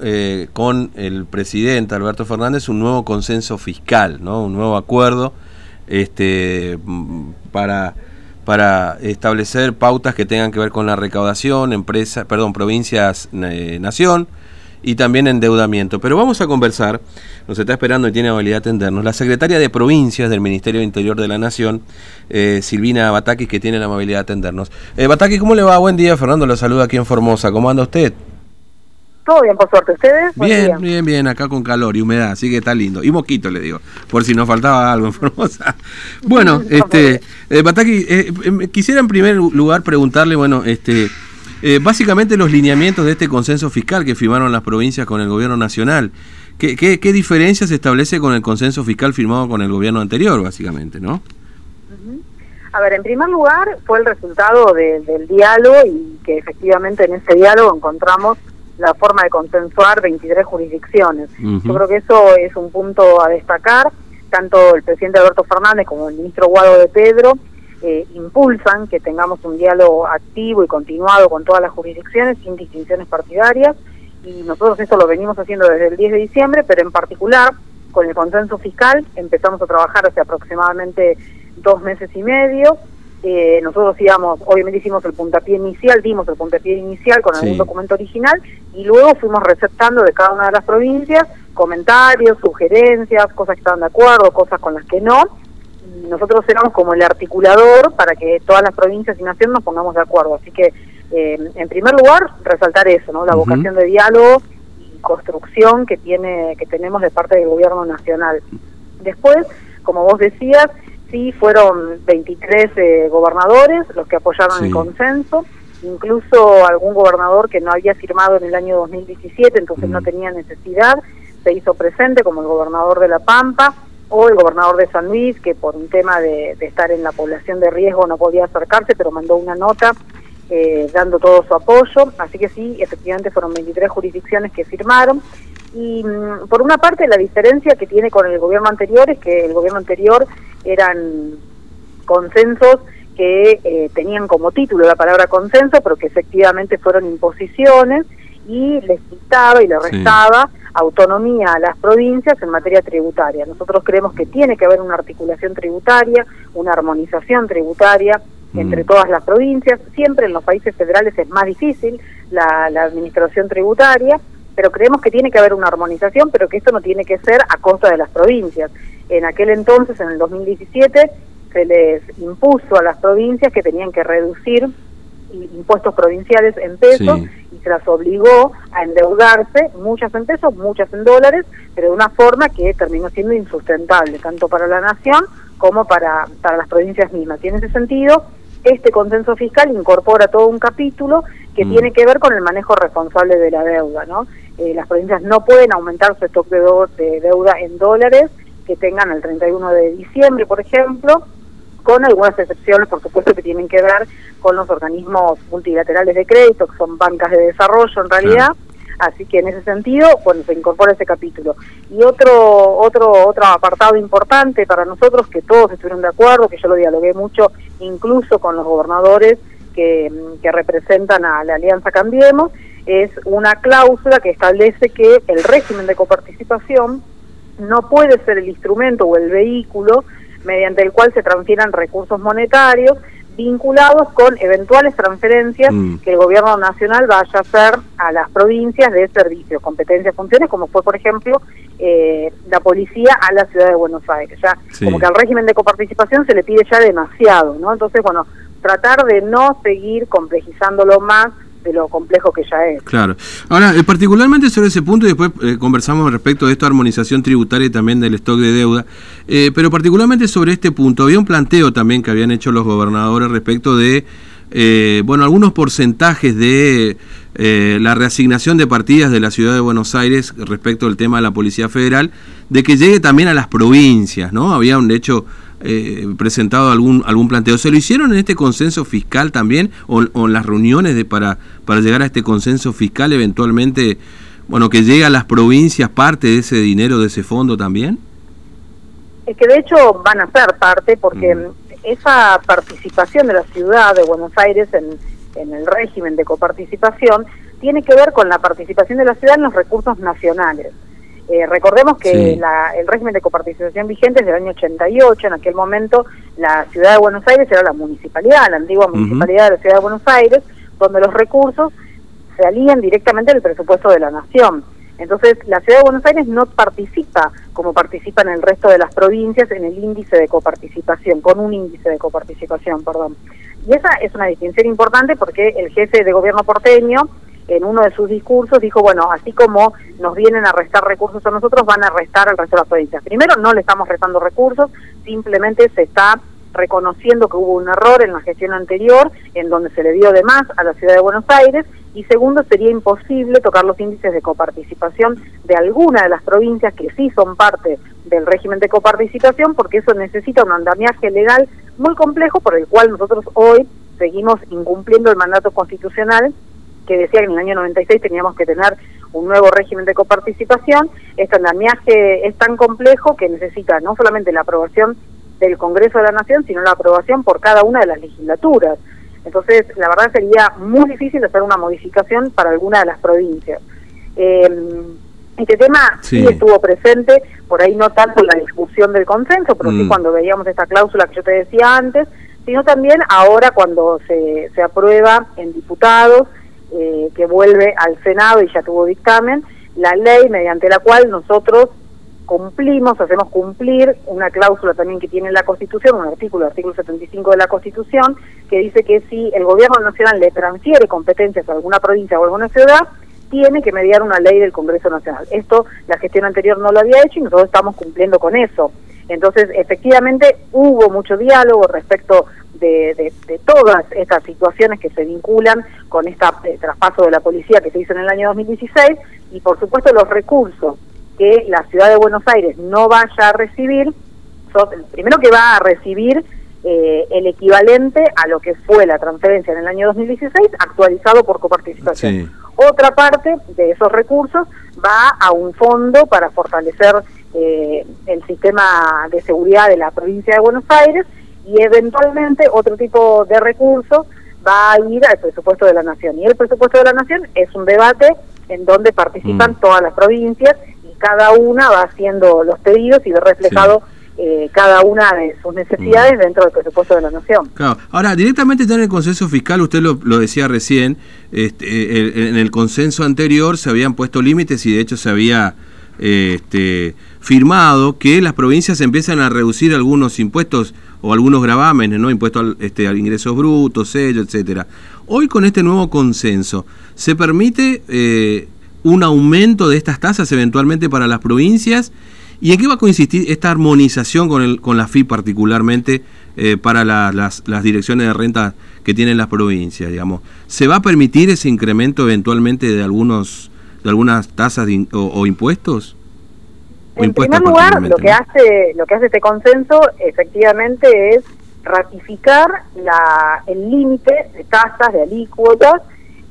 Eh, con el presidente Alberto Fernández un nuevo consenso fiscal, ¿no? un nuevo acuerdo este, mm, para, para establecer pautas que tengan que ver con la recaudación, empresas, perdón, provincias, eh, nación y también endeudamiento. Pero vamos a conversar, nos está esperando y tiene habilidad de atendernos, la secretaria de provincias del Ministerio de Interior de la Nación, eh, Silvina Batakis, que tiene la amabilidad de atendernos. Eh, Batakis, ¿cómo le va? Buen día, Fernando, lo saluda aquí en Formosa. ¿Cómo anda usted? Todo bien, por suerte. ¿Ustedes? Bien, bien, bien, acá con calor y humedad, así que está lindo. Y mosquito, le digo, por si nos faltaba algo en Formosa. Bueno, este, eh, Bataki, eh, eh, quisiera en primer lugar preguntarle, bueno, este, eh, básicamente los lineamientos de este consenso fiscal que firmaron las provincias con el gobierno nacional. ¿Qué, qué, qué diferencia se establece con el consenso fiscal firmado con el gobierno anterior, básicamente, no? A ver, en primer lugar, fue el resultado de, del diálogo y que efectivamente en ese diálogo encontramos la forma de consensuar 23 jurisdicciones. Yo creo que eso es un punto a destacar. Tanto el presidente Alberto Fernández como el ministro Guado de Pedro eh, impulsan que tengamos un diálogo activo y continuado con todas las jurisdicciones sin distinciones partidarias y nosotros esto lo venimos haciendo desde el 10 de diciembre, pero en particular con el consenso fiscal empezamos a trabajar hace aproximadamente dos meses y medio eh, nosotros íbamos, obviamente hicimos el puntapié inicial, dimos el puntapié inicial con algún documento original y luego fuimos receptando de cada una de las provincias comentarios, sugerencias, cosas que estaban de acuerdo, cosas con las que no. Y nosotros éramos como el articulador para que todas las provincias y naciones nos pongamos de acuerdo. Así que, eh, en primer lugar, resaltar eso, ¿no? La vocación de diálogo y construcción que tiene que tenemos de parte del gobierno nacional. Después, como vos decías, sí fueron 23 eh, gobernadores los que apoyaron el consenso, incluso algún gobernador que no había firmado en el año 2017, entonces no mm. tenía necesidad, se hizo presente como el gobernador de La Pampa o el gobernador de San Luis, que por un tema de, estar en la población de riesgo no podía acercarse, pero mandó una nota eh, dando todo su apoyo. Así que sí, efectivamente fueron 23 jurisdicciones que firmaron. Y mm, por una parte la diferencia que tiene con el gobierno anterior es que el gobierno anterior eran consensos que eh, tenían como título la palabra consenso, pero que efectivamente fueron imposiciones y les quitaba y le restaba autonomía a las provincias en materia tributaria. Nosotros creemos que tiene que haber una articulación tributaria, una armonización tributaria mm. entre todas las provincias. Siempre en los países federales es más difícil la, la administración tributaria, pero creemos que tiene que haber una armonización, pero que esto no tiene que ser a costa de las provincias. En aquel entonces, en el 2017, se les impuso a las provincias que tenían que reducir impuestos provinciales en pesos y se las obligó a endeudarse, muchas en pesos, muchas en dólares, pero de una forma que terminó siendo insustentable, tanto para la nación como para, para las provincias mismas. Y en ese sentido, este consenso fiscal incorpora todo un capítulo que mm. tiene que ver con el manejo responsable de la deuda, ¿no? Eh, las provincias no pueden aumentar su stock de, deuda en dólares que tengan el 31 de diciembre, por ejemplo, con algunas excepciones, por supuesto, que tienen que ver con los organismos multilaterales de crédito, que son bancas de desarrollo en realidad. Así que en ese sentido, bueno, se incorpora ese capítulo. Y otro, otro, otro apartado importante para nosotros, que todos estuvieron de acuerdo, que yo lo dialogué mucho, incluso con los gobernadores que, que representan a la Alianza Cambiemos, es una cláusula que establece que el régimen de coparticipación no puede ser el instrumento o el vehículo mediante el cual se transfieran recursos monetarios vinculados con eventuales transferencias mm. que el gobierno nacional vaya a hacer a las provincias de servicios, competencias, funciones, como fue, por ejemplo, eh, la policía a la ciudad de Buenos Aires. Ya, como que al régimen de coparticipación se le pide ya demasiado, ¿no? Entonces, bueno, tratar de no seguir complejizándolo más de lo complejo que ya es. Claro. Ahora, eh, particularmente sobre ese punto, y después eh, conversamos respecto de esta armonización tributaria y también del stock de deuda, eh, pero particularmente sobre este punto, había un planteo también que habían hecho los gobernadores respecto de, bueno, algunos porcentajes de la reasignación de partidas de la ciudad de Buenos Aires respecto del tema de la Policía Federal, de que llegue también a las provincias, ¿no? Había un hecho eh, presentado algún algún planteo. ¿Se lo hicieron en este consenso fiscal también o, en las reuniones de para para llegar a este consenso fiscal eventualmente, bueno, que llegue a las provincias parte de ese dinero de ese fondo también? Es que de hecho van a ser parte porque mm. esa participación de la ciudad de Buenos Aires en, en el régimen de coparticipación tiene que ver con la participación de la ciudad en los recursos nacionales. Eh, recordemos que el régimen de coparticipación vigente es del año 88, en aquel momento la ciudad de Buenos Aires era la municipalidad, la antigua municipalidad de la ciudad de Buenos Aires, donde los recursos salían directamente del presupuesto de la nación. Entonces, la ciudad de Buenos Aires no participa como participan el resto de las provincias en el índice de coparticipación, con un índice de coparticipación, perdón. Y esa es una distinción importante porque el jefe de gobierno porteño en uno de sus discursos dijo, bueno, así como nos vienen a restar recursos a nosotros, van a restar al resto de las provincias. Primero, no le estamos restando recursos, simplemente se está reconociendo que hubo un error en la gestión anterior, en donde se le dio de más a la ciudad de Buenos Aires, y segundo, sería imposible tocar los índices de coparticipación de alguna de las provincias que sí son parte del régimen de coparticipación, porque eso necesita un andamiaje legal muy complejo por el cual nosotros hoy seguimos incumpliendo el mandato constitucional que decía que en el año 96 teníamos que tener un nuevo régimen de coparticipación. Este andamiaje es tan complejo que necesita no solamente la aprobación del Congreso de la Nación, sino la aprobación por cada una de las legislaturas. Entonces, la verdad sería muy difícil hacer una modificación para alguna de las provincias. Eh, este tema sí. estuvo presente, por ahí no tanto en la discusión del consenso, pero sí mm. cuando veíamos esta cláusula que yo te decía antes, sino también ahora cuando se, se aprueba en diputados, eh, que vuelve al Senado y ya tuvo dictamen, la ley mediante la cual nosotros cumplimos, hacemos cumplir una cláusula también que tiene la Constitución, un artículo, artículo 75 de la Constitución, que dice que si el gobierno nacional le transfiere competencias a alguna provincia o a alguna ciudad, tiene que mediar una ley del Congreso Nacional. Esto la gestión anterior no lo había hecho y nosotros estamos cumpliendo con eso. Entonces, efectivamente, hubo mucho diálogo respecto de, todas estas situaciones que se vinculan con este traspaso de la policía que se hizo en el año 2016 y, por supuesto, los recursos que la ciudad de Buenos Aires no vaya a recibir, primero que va a recibir eh, el equivalente a lo que fue la transferencia en el año 2016 actualizado por coparticipación. Otra parte de esos recursos va a un fondo para fortalecer eh, el sistema de seguridad de la provincia de Buenos Aires y eventualmente otro tipo de recursos va a ir al presupuesto de la Nación. Y el presupuesto de la Nación es un debate en donde participan mm. todas las provincias cada una va haciendo los pedidos y ve reflejado eh, cada una de sus necesidades mm. dentro del presupuesto de la nación. Claro. Ahora, directamente está en el consenso fiscal, usted lo, decía recién, este, en el consenso anterior se habían puesto límites y de hecho se había este, firmado que las provincias empiezan a reducir algunos impuestos o algunos gravámenes, ¿no? Impuestos este, a ingresos brutos, sello, etcétera. Hoy con este nuevo consenso, ¿se permite eh, un aumento de estas tasas eventualmente para las provincias? ¿Y en qué va a consistir esta armonización con, el, con la FI particularmente eh, para las, las, direcciones de renta que tienen las provincias? Digamos? ¿Se va a permitir ese incremento eventualmente de algunos algunas tasas o, impuestos? en primer lugar, lo que hace lo que hace este consenso efectivamente es ratificar la, el límite de tasas, de alícuotas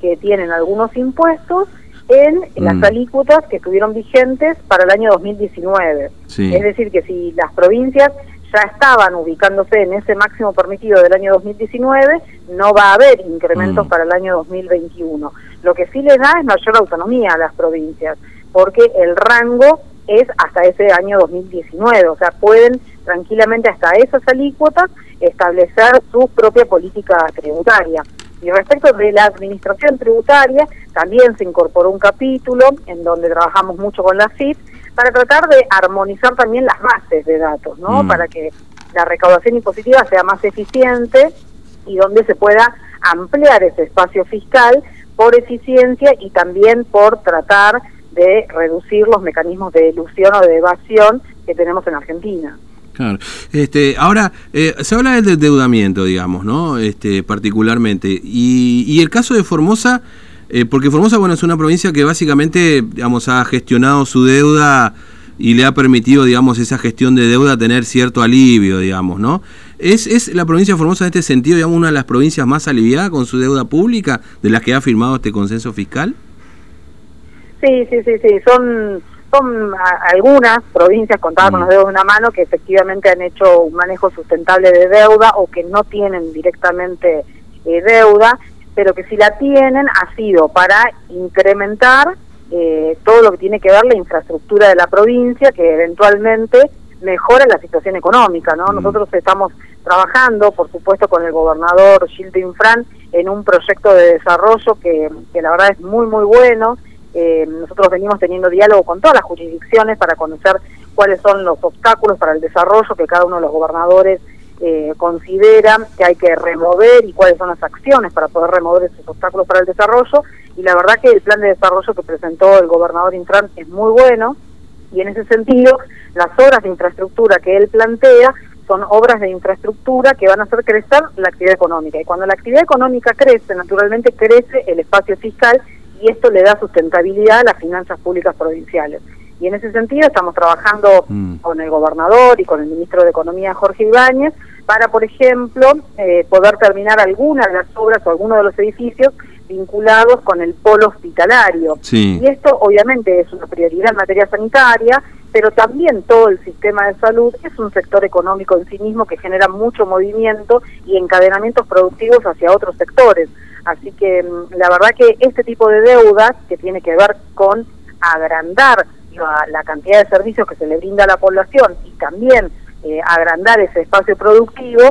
que tienen algunos impuestos en las mm. alícuotas que estuvieron vigentes para el año 2019. Es decir, que si las provincias ya estaban ubicándose en ese máximo permitido del año 2019, no va a haber incrementos mm. para el año 2021. Lo que sí les da es mayor autonomía a las provincias, porque el rango es hasta ese año 2019, o sea, pueden tranquilamente hasta esas alícuotas establecer su propia política tributaria. Y respecto de la administración tributaria, también se incorporó un capítulo en donde trabajamos mucho con la CIT para tratar de armonizar también las bases de datos, ¿no? Mm. Para que la recaudación impositiva sea más eficiente y donde se pueda ampliar ese espacio fiscal por eficiencia y también por tratar de reducir los mecanismos de ilusión o de evasión que tenemos en Argentina. Claro. Este, ahora, eh, se habla del endeudamiento, digamos, ¿no? Este, particularmente. Y, y el caso de Formosa, eh, porque Formosa, bueno, es una provincia que básicamente, digamos, ha gestionado su deuda y le ha permitido, digamos, esa gestión de deuda tener cierto alivio, digamos, ¿no? ¿Es, ¿Es la provincia de Formosa en este sentido, digamos, una de las provincias más aliviadas con su deuda pública de las que ha firmado este consenso fiscal? Sí, sí, sí, sí, son son algunas provincias contadas con los mm. dedos de una mano que efectivamente han hecho un manejo sustentable de deuda o que no tienen directamente eh, deuda. pero que si la tienen ha sido para incrementar eh, todo lo que tiene que ver la infraestructura de la provincia, que eventualmente mejora la situación económica, ¿no? Mm. Nosotros estamos trabajando, por supuesto, con el gobernador Gildo Infran en un proyecto de desarrollo que, que la verdad es muy, muy bueno. Eh, nosotros venimos teniendo diálogo con todas las jurisdicciones para conocer cuáles son los obstáculos para el desarrollo que cada uno de los gobernadores eh, considera que hay que remover y cuáles son las acciones para poder remover esos obstáculos para el desarrollo. Y la verdad que el plan de desarrollo que presentó el gobernador Intran es muy bueno y en ese sentido las obras de infraestructura que él plantea son obras de infraestructura que van a hacer crecer la actividad económica. Y cuando la actividad económica crece, naturalmente crece el espacio fiscal y esto le da sustentabilidad a las finanzas públicas provinciales. Y en ese sentido estamos trabajando mm. con el gobernador y con el ministro de Economía, Jorge Ibáñez, para, por ejemplo, eh, poder terminar algunas de las obras o algunos de los edificios vinculados con el polo hospitalario. Y esto obviamente es una prioridad en materia sanitaria, pero también todo el sistema de salud es un sector económico en sí mismo que genera mucho movimiento y encadenamientos productivos hacia otros sectores. Así que mm, la verdad que este tipo de deudas que tiene que ver con agrandar la, cantidad de servicios que se le brinda a la población y también eh, agrandar ese espacio productivo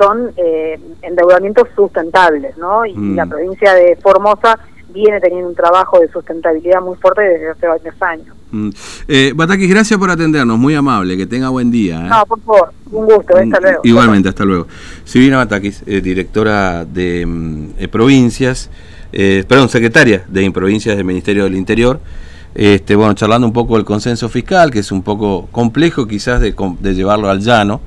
son eh, endeudamientos sustentables, ¿no? Y mm. la provincia de Formosa viene teniendo un trabajo de sustentabilidad muy fuerte desde hace varios años. Mm. Eh, Batakis, gracias por atendernos, muy amable, que tenga buen día. ¿eh? No, por favor, un gusto, hasta mm, luego. Igualmente, hasta luego. Silvina Batakis, eh, directora de mm, provincias, perdón, secretaria de provincias del Ministerio del Interior. Este, bueno, charlando un poco del consenso fiscal, que es un poco complejo quizás de, de llevarlo al llano.